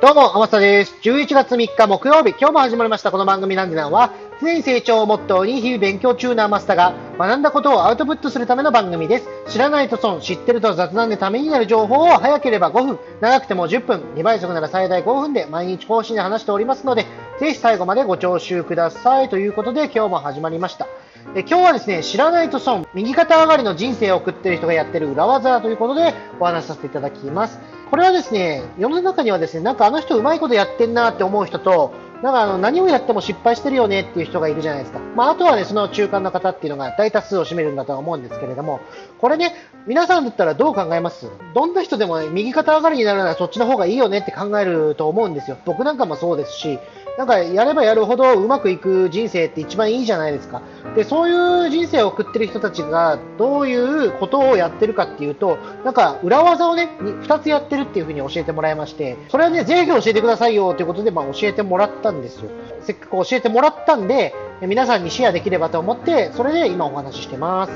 どうも、天下です。11月3日木曜日、今日も始まりましたこの番組なんでなんは、常に成長をモットーに日々勉強中なマスターが学んだことをアウトプットするための番組です。知らないと損、知ってると雑談でためになる情報を早ければ5分、長くても10分、2倍速なら最大5分で毎日更新で話しておりますので、ぜひ最後までご聴取ください。ということで今日も始まりました。え今日はですね、知らないと損、右肩上がりの人生を送っている人がやってる裏技ということでお話しさせていただきます。これはですね、世の中にはですね、なんかあの人うまいことやってんなって思う人と、なんかあの何をやっても失敗してるよねっていう人がいるじゃないですか。まあ、あとはね、その中間の方っていうのが大多数を占めるんだとは思うんですけれども、これね、皆さんだったらどう考えます？どんな人でも、ね、右肩上がりになるならそっちの方がいいよねって考えると思うんですよ。僕なんかもそうですし、なんかやればやるほどうまくいく人生って一番いいじゃないですか。で、そういう人生を送ってる人たちがどういうことをやってるかっていうと、なんか裏技をね、2つやってるっていうふうに教えてもらいまして、それはね、ぜひ教えてくださいよということで、まあ教えてもらったんですよ。せっかく教えてもらったんで、皆さんにシェアできればと思って、それで今お話ししてます。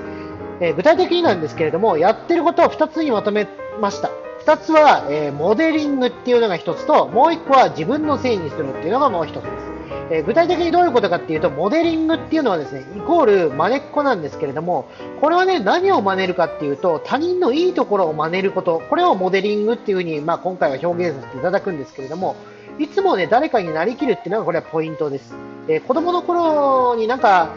えー、具体的になんですけれども、やってることを2つにまとめました。2つは、えー、モデリングっていうのが1つと、もう1個は自分のせいにするっていうのがもう1つです。えー、具体的にどういうことかっていうと、モデリングっていうのはですね、イコール真似っこなんですけれども、これはね、何を真似るかっていうと、他人のいいところを真似ること、これをモデリングっていうふうに、まあ、今回は表現させていただくんですけれども、いつもね、誰かになりきるっていうのがこれはポイントです。えー、子供の頃になんか、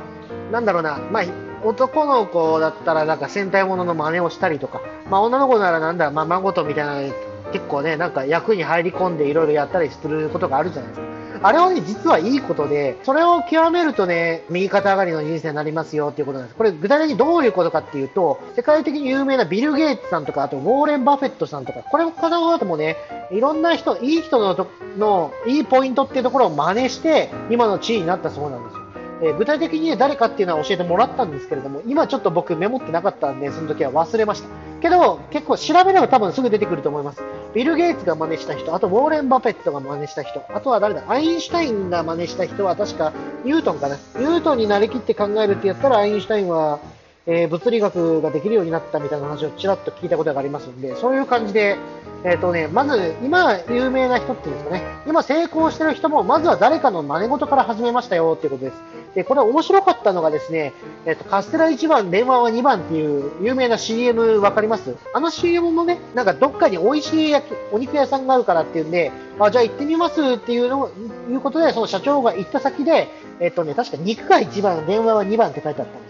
なんだろうな、まあ、男の子だったらなんか戦隊ものの真似をしたりとか、まあ、女の子ならなんだ、まあ、孫とみたいな結構ね、なんか役に入り込んでいろいろやったりすることがあるじゃないですか。あれはね、実はいいことで、それを極めるとね、右肩上がりの人生になりますよっていうことなんです。これ具体的にどういうことかっていうと、世界的に有名なビル・ゲイツさんとか、あとウォーレン・バフェットさんとか、これの方もね、いろんな人、いい人ののいいポイントっていうところを真似して、今の地位になったそうなんですよ。えー、具体的に、誰かっていうのは教えてもらったんですけれども、今ちょっと僕メモってなかったんで、その時は忘れました。けど、結構調べれば多分すぐ出てくると思います。ビル・ゲイツが真似した人、あとウォーレン・バフェットが真似した人、あとは誰だ、アインシュタインが真似した人は確かニュートンかな。ニュートンになりきって考えるってやったら、アインシュタインは、えー、物理学ができるようになったみたいな話をちらっと聞いたことがありますんで、そういう感じで、え、ー、とね、まず、今、有名な人っていうんですかね、今成功してる人も、まずは誰かの真似事から始めましたよっていうことです。で、これ面白かったのがですね、えっ、ー、と、カステラ1番、電話は2番っていう有名な CM わかります？あの CM もね、なんかどっかに美味しい焼きお肉屋さんがあるからっていうんで、あ、じゃあ行ってみますっていうの、いうことで、その社長が行った先で、えっ、とね、確か肉が1番、電話は2番って書いてあった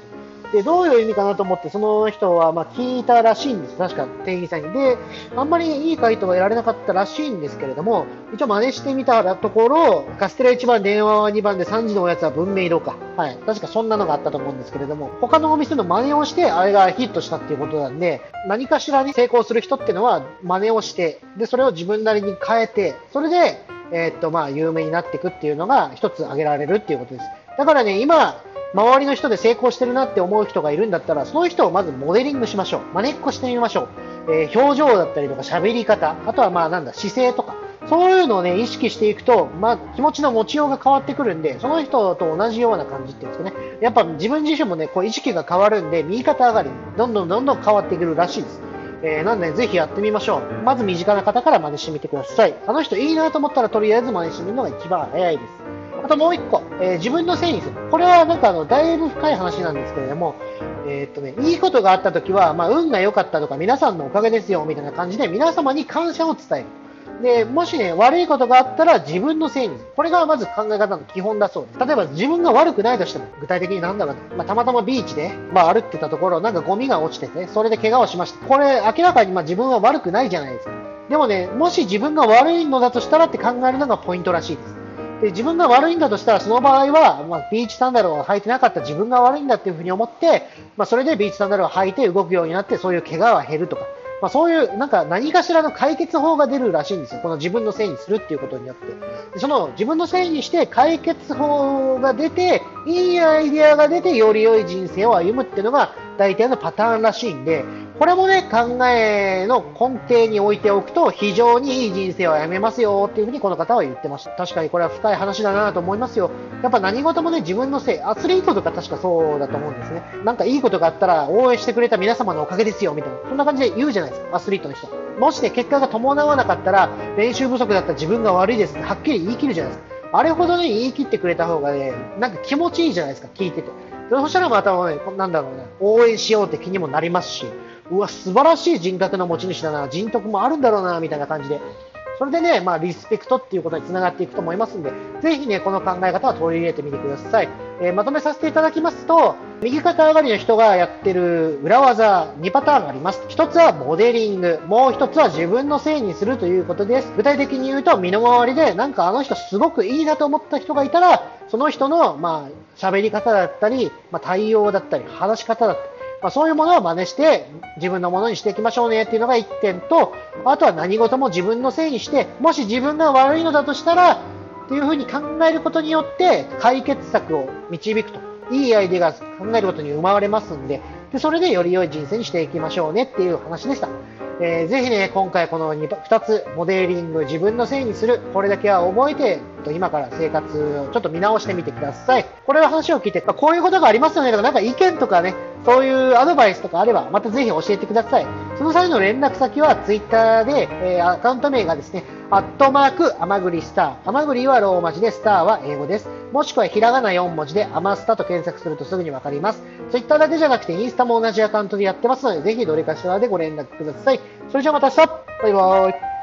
で。どういう意味かなと思って、その人はまあ聞いたらしいんです。確か店員さんに。で、あんまりいい回答は得られなかったらしいんですけれども、一応真似してみたところ、カステラ1番、電話は2番で3時のおやつは文明堂か。はい。確かそんなのがあったと思うんですけれども、他のお店の真似をして、あれがヒットしたっていうことなんで、何かしらに成功する人っていうのは真似をして、で、それを自分なりに変えて、それで、えー、っと、まあ、有名になっていくっていうのが一つ挙げられるっていうことです。だからね、今、周りの人で成功してるなって思う人がいるんだったら、その人をまずモデリングしましょう。真似っこしてみましょう。えー、表情だったりとか喋り方、あとはまあなんだ、姿勢とか、そういうのをね、意識していくと、まあ、気持ちの持ちようが変わってくるんで、その人と同じような感じっていうんですかね。やっぱ自分自身もね、こう意識が変わるんで、右肩上がりに、どんどんどんどん変わってくるらしいです。えー、なんで、ぜひやってみましょう。まず身近な方から真似してみてください。あの人いいなと思ったら、とりあえず真似してみるのが一番早いです。あともう一個、えー、自分のせいにする。これはなんかあの、だいぶ深い話なんですけれども、えー、っとね、いいことがあった時は、まあ、運が良かったとか、皆さんのおかげですよ、みたいな感じで、皆様に感謝を伝える。で、もしね、悪いことがあったら自分のせいにする。これがまず考え方の基本だそうです。例えば自分が悪くないとしても、具体的になんだろうな。まあ、たまたまビーチで、まあ、歩ってたところ、なんかゴミが落ちてて、それで怪我をしました。これ、明らかにま自分は悪くないじゃないですか。でもね、もし自分が悪いのだとしたらって考えるのがポイントらしいです。で自分が悪いんだとしたら、その場合は、まあ、ビーチサンダルを履いてなかった自分が悪いんだっていうふうに思って、まあ、それでビーチサンダルを履いて動くようになって、そういう怪我は減るとか、まあ、そういうなんか何かしらの解決法が出るらしいんですよ。この自分のせいにするっていうことによって。その自分のせいにして解決法が出て、いいアイデアが出て、より良い人生を歩むっていうのが大体のパターンらしいんで、これもね、考えの根底に置いておくと、非常にいい人生を歩めますよっていうふうにこの方は言ってました。確かにこれは深い話だなと思いますよ。やっぱ何事もね、自分のせい、アスリートとか確かそうだと思うんですね。なんかいいことがあったら、応援してくれた皆様のおかげですよ、みたいな。そんな感じで言うじゃないですか、アスリートの人。もしね、結果が伴わなかったら、練習不足だった自分が悪いですって、はっきり言い切るじゃないですか。あれほどね、言い切ってくれた方がね、なんか気持ちいいじゃないですか、聞いてて。そしたらまたね、なんだろうね、応援しようって気にもなりますし、うわ、素晴らしい人格の持ち主だな、人徳もあるんだろうな、みたいな感じで。それでね、まあ、リスペクトっていうことにつながっていくと思いますんで、ぜひね、この考え方は取り入れてみてください。えー、まとめさせていただきますと、右肩上がりの人がやってる裏技2パターンがあります。1つはモデリング、もう1つは自分のせいにするということです。具体的に言うと、身の回りでなんかあの人すごくいいなと思った人がいたら、その人の、まあ、喋り方だったり、まあ、対応だったり、話し方だったり、まあ、そういうものを真似して自分のものにしていきましょうねっていうのが1点と、あとは何事も自分のせいにして、もし自分が悪いのだとしたら、っていうふうに考えることによって解決策を導くと。いいアイデアが考えることに生まれますんで、でそれでより良い人生にしていきましょうねっていう話でした。えー、ぜひね、今回この 2, 2つ、モデリング、自分のせいにする、これだけは覚えて、今から生活をちょっと見直してみてください。これの話を聞いて、こういうことがありますよねとか、なんか意見とかね、そういうアドバイスとかあれば、またぜひ教えてください。その際の連絡先は Twitter で、えー、アカウント名がですね、アットマーク、アマグリスター。アマグリはローマ字で、スターは英語です。もしくはひらがな4文字で、アマスタと検索するとすぐにわかります。Twitter だけじゃなくて、インスタも同じアカウントでやってますので、ぜひどれかしらでご連絡ください。それじゃあまた明日バイバーイ